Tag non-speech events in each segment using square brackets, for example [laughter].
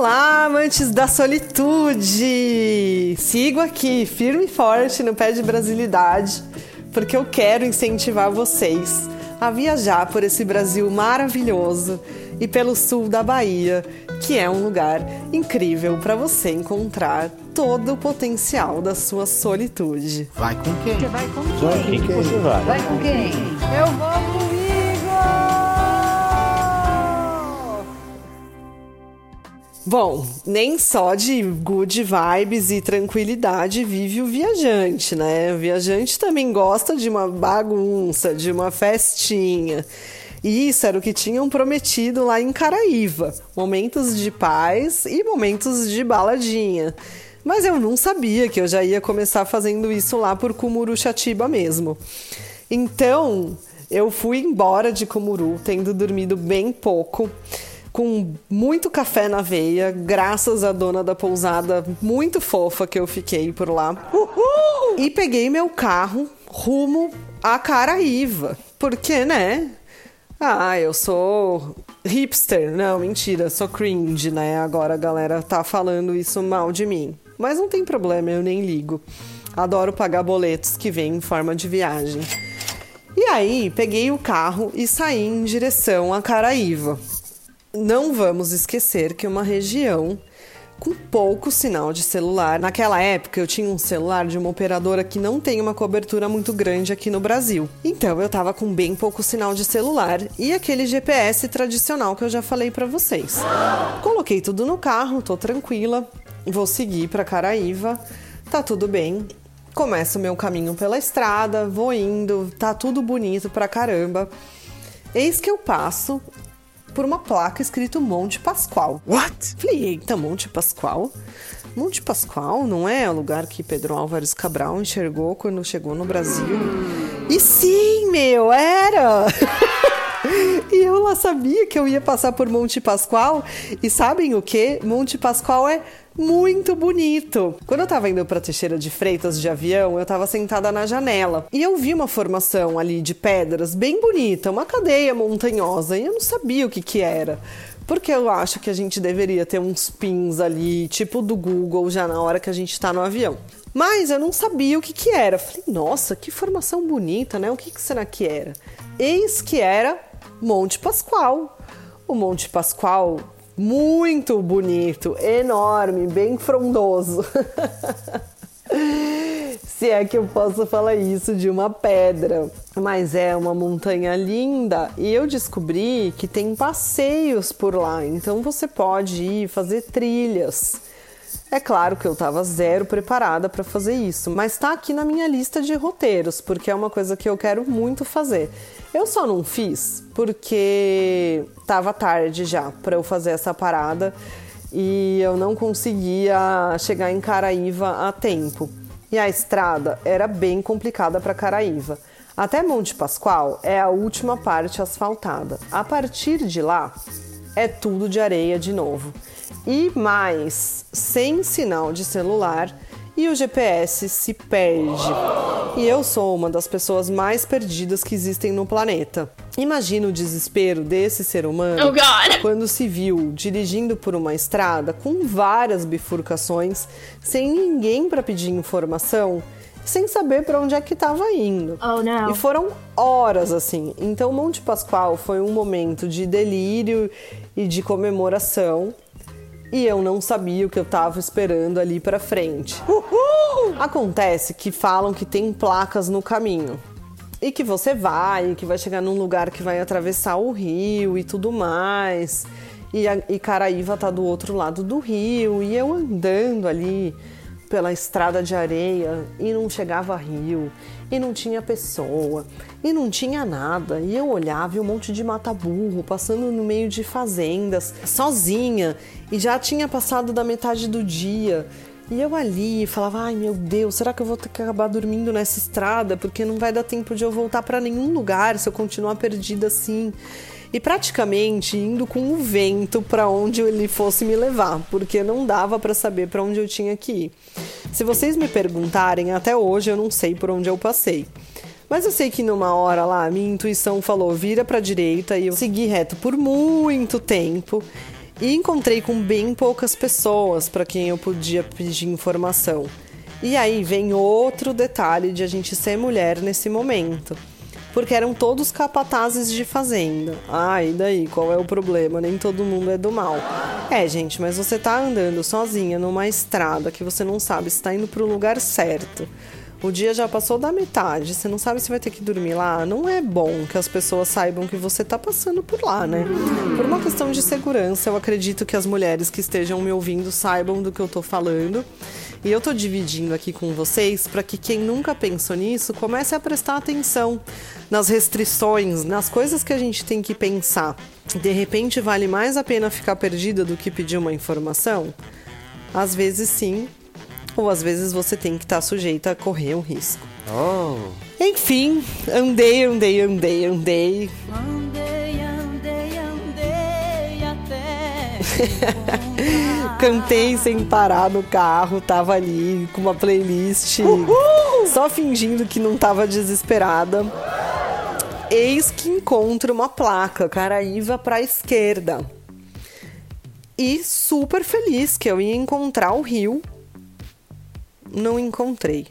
Olá, amantes da solitude! Sigo aqui, firme e forte no pé de brasilidade, porque eu quero incentivar vocês a viajar por esse Brasil maravilhoso e pelo sul da Bahia, que é um lugar incrível para você encontrar todo o potencial da sua solitude. Vai com quem? Você vai com quem? Vai com quem? Você vai? Vai com quem? Eu vou comigo! Bom, nem só de good vibes e tranquilidade vive o viajante, né? O viajante também gosta de uma bagunça, de uma festinha. E isso era o que tinham prometido lá em Caraíva: momentos de paz e momentos de baladinha. Mas eu não sabia que eu já ia começar fazendo isso lá por Cumuruxatiba mesmo. Então, eu fui embora de Cumuru, tendo dormido bem pouco com muito café na veia, graças à dona da pousada muito fofa que eu fiquei por lá. Uhul! E peguei meu carro rumo a Caraíva. Porque, né? Ah, eu sou hipster. Não, mentira, sou cringe, né? Agora a galera tá falando isso mal de mim. Mas não tem problema, eu nem ligo. Adoro pagar boletos que vêm em forma de viagem. E aí, peguei o carro e saí em direção a Caraíva. Não vamos esquecer que uma região com pouco sinal de celular. Naquela época eu tinha um celular de uma operadora que não tem uma cobertura muito grande aqui no Brasil. Então eu tava com bem pouco sinal de celular e aquele GPS tradicional que eu já falei para vocês. Coloquei tudo no carro, tô tranquila, vou seguir para Caraíva, tá tudo bem. Começo o meu caminho pela estrada, vou indo, tá tudo bonito pra caramba. Eis que eu passo por uma placa escrito Monte Pascoal. What? Falei, eita, Monte Pascoal? Monte Pascoal não é o lugar que Pedro Álvares Cabral enxergou quando chegou no Brasil? E sim, meu, era! [laughs] E eu lá sabia que eu ia passar por Monte Pascoal. E sabem o que? Monte Pascoal é muito bonito. Quando eu tava indo pra Teixeira de Freitas de avião, eu tava sentada na janela e eu vi uma formação ali de pedras bem bonita, uma cadeia montanhosa, e eu não sabia o que que era. Porque eu acho que a gente deveria ter uns pins ali, tipo do Google, já na hora que a gente tá no avião. Mas eu não sabia o que que era. Falei, nossa, que formação bonita, né? O que, que será que era? Eis que era Monte Pascoal. O Monte Pascoal, muito bonito, enorme, bem frondoso. [laughs] Se é que eu posso falar isso de uma pedra, mas é uma montanha linda e eu descobri que tem passeios por lá, então você pode ir fazer trilhas. É claro que eu estava zero preparada para fazer isso, mas está aqui na minha lista de roteiros, porque é uma coisa que eu quero muito fazer. Eu só não fiz porque estava tarde já para eu fazer essa parada e eu não conseguia chegar em Caraíva a tempo. E a estrada era bem complicada para Caraíva. Até Monte Pascoal é a última parte asfaltada. A partir de lá é tudo de areia de novo e mais sem sinal de celular e o GPS se perde. E eu sou uma das pessoas mais perdidas que existem no planeta. Imagina o desespero desse ser humano oh, quando se viu dirigindo por uma estrada com várias bifurcações, sem ninguém para pedir informação, sem saber para onde é que estava indo. Oh, não. E foram horas assim. Então Monte Pascoal foi um momento de delírio e de comemoração e eu não sabia o que eu tava esperando ali para frente. Uhul! Acontece que falam que tem placas no caminho e que você vai, que vai chegar num lugar que vai atravessar o rio e tudo mais. E, a, e Caraíva tá do outro lado do rio e eu andando ali pela estrada de areia e não chegava rio e não tinha pessoa e não tinha nada. E eu olhava e um monte de mata-burro passando no meio de fazendas, sozinha, e já tinha passado da metade do dia. E eu ali falava: ai meu Deus, será que eu vou ter que acabar dormindo nessa estrada? Porque não vai dar tempo de eu voltar para nenhum lugar se eu continuar perdida assim. E praticamente indo com o vento para onde ele fosse me levar, porque não dava para saber para onde eu tinha que ir. Se vocês me perguntarem, até hoje eu não sei por onde eu passei. Mas eu sei que numa hora lá, minha intuição falou: vira para direita e eu segui reto por muito tempo. E encontrei com bem poucas pessoas para quem eu podia pedir informação. E aí vem outro detalhe de a gente ser mulher nesse momento. Porque eram todos capatazes de fazenda. Ah, e daí? Qual é o problema? Nem todo mundo é do mal. É, gente, mas você tá andando sozinha numa estrada que você não sabe se está indo para o lugar certo. O dia já passou da metade, você não sabe se vai ter que dormir lá. Não é bom que as pessoas saibam que você tá passando por lá, né? Por uma questão de segurança, eu acredito que as mulheres que estejam me ouvindo saibam do que eu tô falando. E eu tô dividindo aqui com vocês para que quem nunca pensou nisso comece a prestar atenção nas restrições, nas coisas que a gente tem que pensar. De repente vale mais a pena ficar perdida do que pedir uma informação? Às vezes sim, ou às vezes você tem que estar tá sujeita a correr um risco. Oh. Enfim, andei, andei, andei, andei. Andei, andei, andei até. [laughs] Cantei sem parar no carro, tava ali com uma playlist, Uhul! só fingindo que não tava desesperada. Eis que encontro uma placa, Caraíva pra esquerda. E super feliz que eu ia encontrar o rio não encontrei.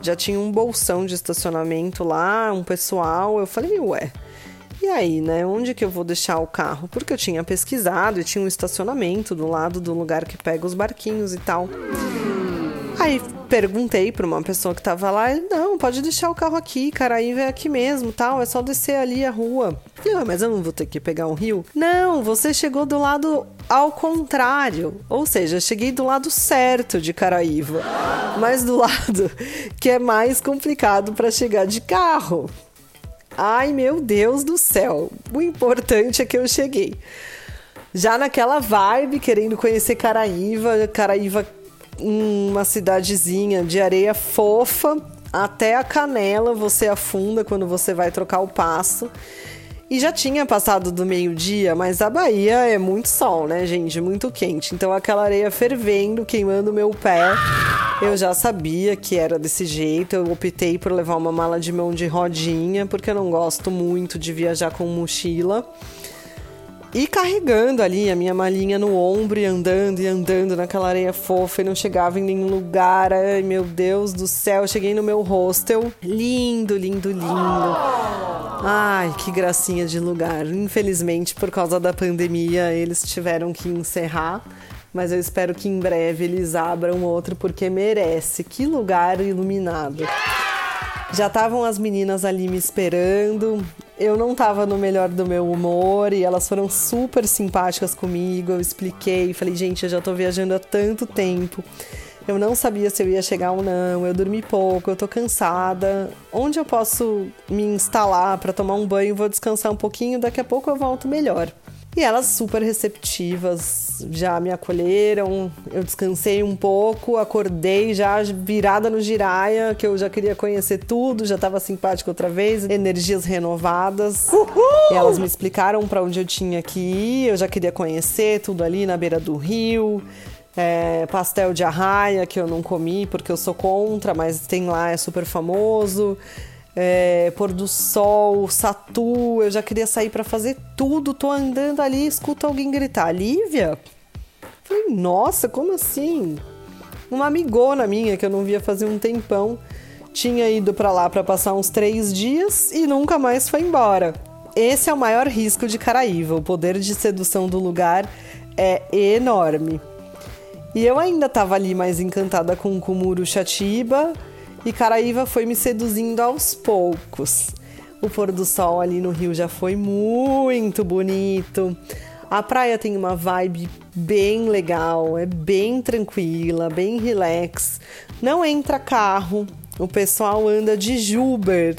Já tinha um bolsão de estacionamento lá, um pessoal. Eu falei, ué, e aí, né? Onde que eu vou deixar o carro? Porque eu tinha pesquisado e tinha um estacionamento do lado do lugar que pega os barquinhos e tal. Aí perguntei para uma pessoa que tava lá, não, pode deixar o carro aqui, cara, aí é aqui mesmo, tal, é só descer ali a rua. Ah, mas eu não vou ter que pegar um rio? Não, você chegou do lado ao contrário, ou seja, cheguei do lado certo de Caraíva, mas do lado que é mais complicado para chegar de carro. Ai, meu Deus do céu. O importante é que eu cheguei. Já naquela vibe, querendo conhecer Caraíva, Caraíva uma cidadezinha de areia fofa até a canela, você afunda quando você vai trocar o passo. E já tinha passado do meio-dia, mas a Bahia é muito sol, né, gente? Muito quente. Então aquela areia fervendo, queimando meu pé. Eu já sabia que era desse jeito. Eu optei por levar uma mala de mão de rodinha, porque eu não gosto muito de viajar com mochila. E carregando ali a minha malinha no ombro e andando e andando naquela areia fofa e não chegava em nenhum lugar. Ai, meu Deus do céu, cheguei no meu hostel. Lindo, lindo, lindo. Ai, que gracinha de lugar. Infelizmente, por causa da pandemia, eles tiveram que encerrar. Mas eu espero que em breve eles abram outro porque merece. Que lugar iluminado. Já estavam as meninas ali me esperando. Eu não estava no melhor do meu humor e elas foram super simpáticas comigo. Eu expliquei, falei, gente, eu já estou viajando há tanto tempo. Eu não sabia se eu ia chegar ou não. Eu dormi pouco, eu tô cansada. Onde eu posso me instalar para tomar um banho? Vou descansar um pouquinho, daqui a pouco eu volto melhor. E elas super receptivas, já me acolheram. Eu descansei um pouco, acordei já virada no giraia, que eu já queria conhecer tudo, já estava simpática outra vez, energias renovadas. E elas me explicaram para onde eu tinha que ir, eu já queria conhecer tudo ali na beira do rio. É, pastel de arraia que eu não comi porque eu sou contra, mas tem lá, é super famoso é, pôr do sol, satu, eu já queria sair para fazer tudo. Tô andando ali, escuto alguém gritar, Lívia? Falei, nossa, como assim? Uma amigona minha que eu não via fazer um tempão tinha ido para lá para passar uns três dias e nunca mais foi embora. Esse é o maior risco de Caraíva. O poder de sedução do lugar é enorme. E eu ainda estava ali mais encantada com o Kumuro Chatiba, e Caraíva foi me seduzindo aos poucos. O pôr do sol ali no Rio já foi muito bonito. A praia tem uma vibe bem legal, é bem tranquila, bem relax. Não entra carro, o pessoal anda de Juber,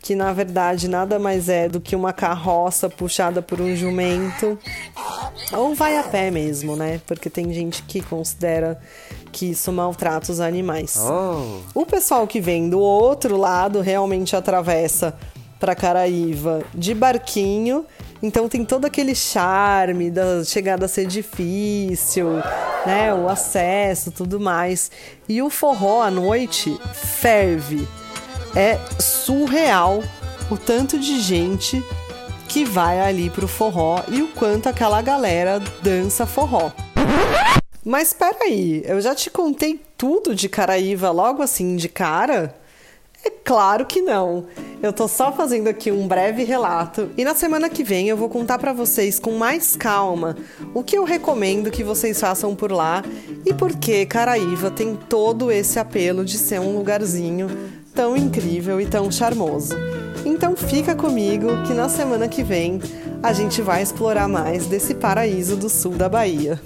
que na verdade nada mais é do que uma carroça puxada por um jumento. Ou vai a pé mesmo, né? Porque tem gente que considera que isso maltrata os animais. Oh. O pessoal que vem do outro lado realmente atravessa para Caraíva de barquinho. Então tem todo aquele charme da chegada a ser difícil, né? O acesso, tudo mais. E o forró à noite ferve. É surreal o tanto de gente que vai ali pro forró e o quanto aquela galera dança forró. Mas espera aí, eu já te contei tudo de Caraíva logo assim de cara? É claro que não. Eu tô só fazendo aqui um breve relato e na semana que vem eu vou contar para vocês com mais calma o que eu recomendo que vocês façam por lá e por que Caraíva tem todo esse apelo de ser um lugarzinho tão incrível e tão charmoso. Então fica comigo que na semana que vem a gente vai explorar mais desse paraíso do sul da Bahia.